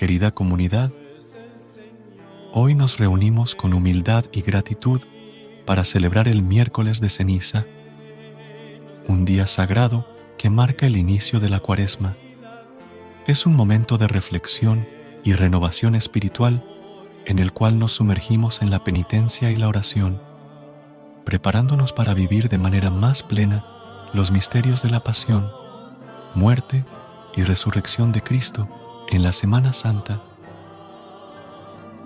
Querida comunidad, hoy nos reunimos con humildad y gratitud para celebrar el miércoles de ceniza, un día sagrado que marca el inicio de la cuaresma. Es un momento de reflexión y renovación espiritual en el cual nos sumergimos en la penitencia y la oración, preparándonos para vivir de manera más plena los misterios de la pasión, muerte y resurrección de Cristo en la Semana Santa,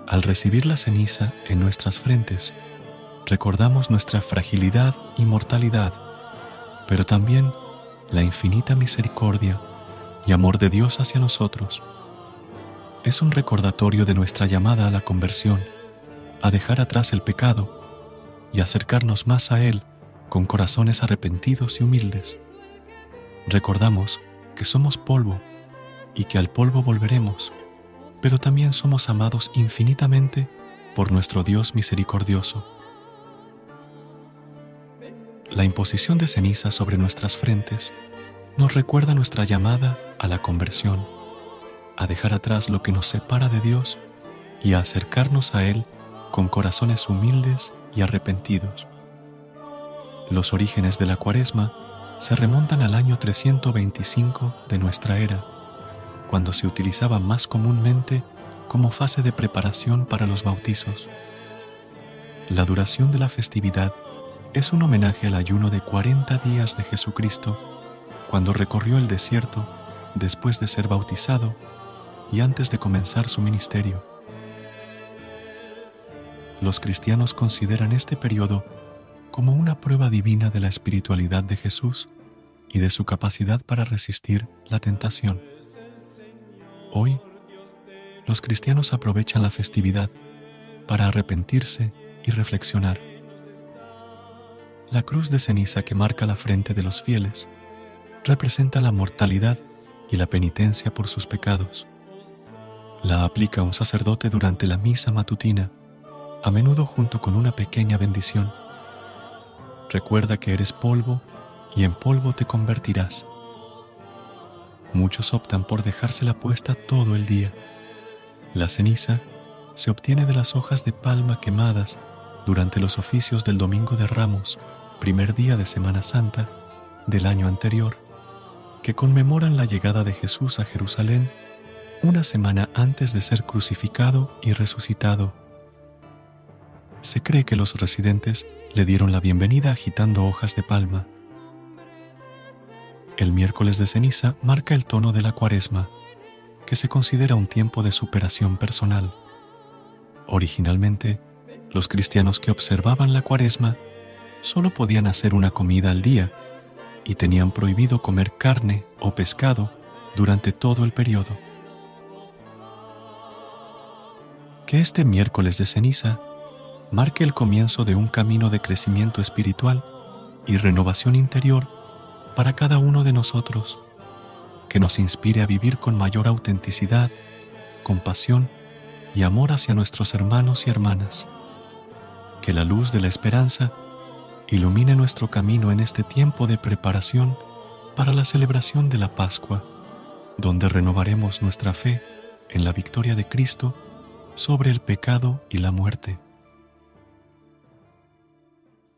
al recibir la ceniza en nuestras frentes, recordamos nuestra fragilidad y mortalidad, pero también la infinita misericordia y amor de Dios hacia nosotros. Es un recordatorio de nuestra llamada a la conversión, a dejar atrás el pecado y acercarnos más a Él con corazones arrepentidos y humildes. Recordamos que somos polvo y que al polvo volveremos, pero también somos amados infinitamente por nuestro Dios misericordioso. La imposición de ceniza sobre nuestras frentes nos recuerda nuestra llamada a la conversión, a dejar atrás lo que nos separa de Dios y a acercarnos a Él con corazones humildes y arrepentidos. Los orígenes de la cuaresma se remontan al año 325 de nuestra era cuando se utilizaba más comúnmente como fase de preparación para los bautizos. La duración de la festividad es un homenaje al ayuno de 40 días de Jesucristo cuando recorrió el desierto después de ser bautizado y antes de comenzar su ministerio. Los cristianos consideran este periodo como una prueba divina de la espiritualidad de Jesús y de su capacidad para resistir la tentación. Hoy, los cristianos aprovechan la festividad para arrepentirse y reflexionar. La cruz de ceniza que marca la frente de los fieles representa la mortalidad y la penitencia por sus pecados. La aplica un sacerdote durante la misa matutina, a menudo junto con una pequeña bendición. Recuerda que eres polvo y en polvo te convertirás. Muchos optan por dejársela puesta todo el día. La ceniza se obtiene de las hojas de palma quemadas durante los oficios del Domingo de Ramos, primer día de Semana Santa del año anterior, que conmemoran la llegada de Jesús a Jerusalén una semana antes de ser crucificado y resucitado. Se cree que los residentes le dieron la bienvenida agitando hojas de palma. El miércoles de ceniza marca el tono de la cuaresma, que se considera un tiempo de superación personal. Originalmente, los cristianos que observaban la cuaresma solo podían hacer una comida al día y tenían prohibido comer carne o pescado durante todo el periodo. Que este miércoles de ceniza marque el comienzo de un camino de crecimiento espiritual y renovación interior para cada uno de nosotros, que nos inspire a vivir con mayor autenticidad, compasión y amor hacia nuestros hermanos y hermanas. Que la luz de la esperanza ilumine nuestro camino en este tiempo de preparación para la celebración de la Pascua, donde renovaremos nuestra fe en la victoria de Cristo sobre el pecado y la muerte.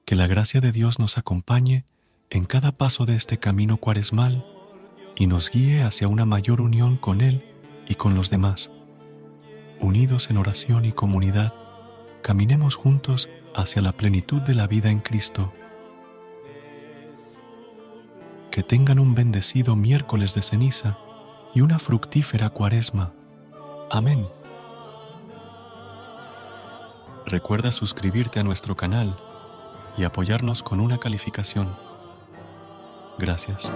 Que la gracia de Dios nos acompañe en cada paso de este camino cuaresmal y nos guíe hacia una mayor unión con Él y con los demás. Unidos en oración y comunidad, caminemos juntos hacia la plenitud de la vida en Cristo. Que tengan un bendecido miércoles de ceniza y una fructífera cuaresma. Amén. Recuerda suscribirte a nuestro canal y apoyarnos con una calificación. Gracias.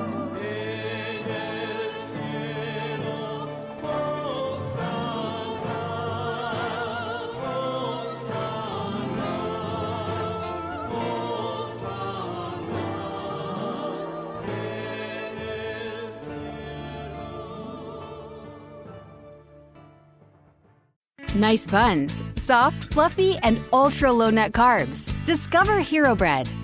Nice buns, soft, fluffy, and ultra low net carbs. Discover Hero Bread,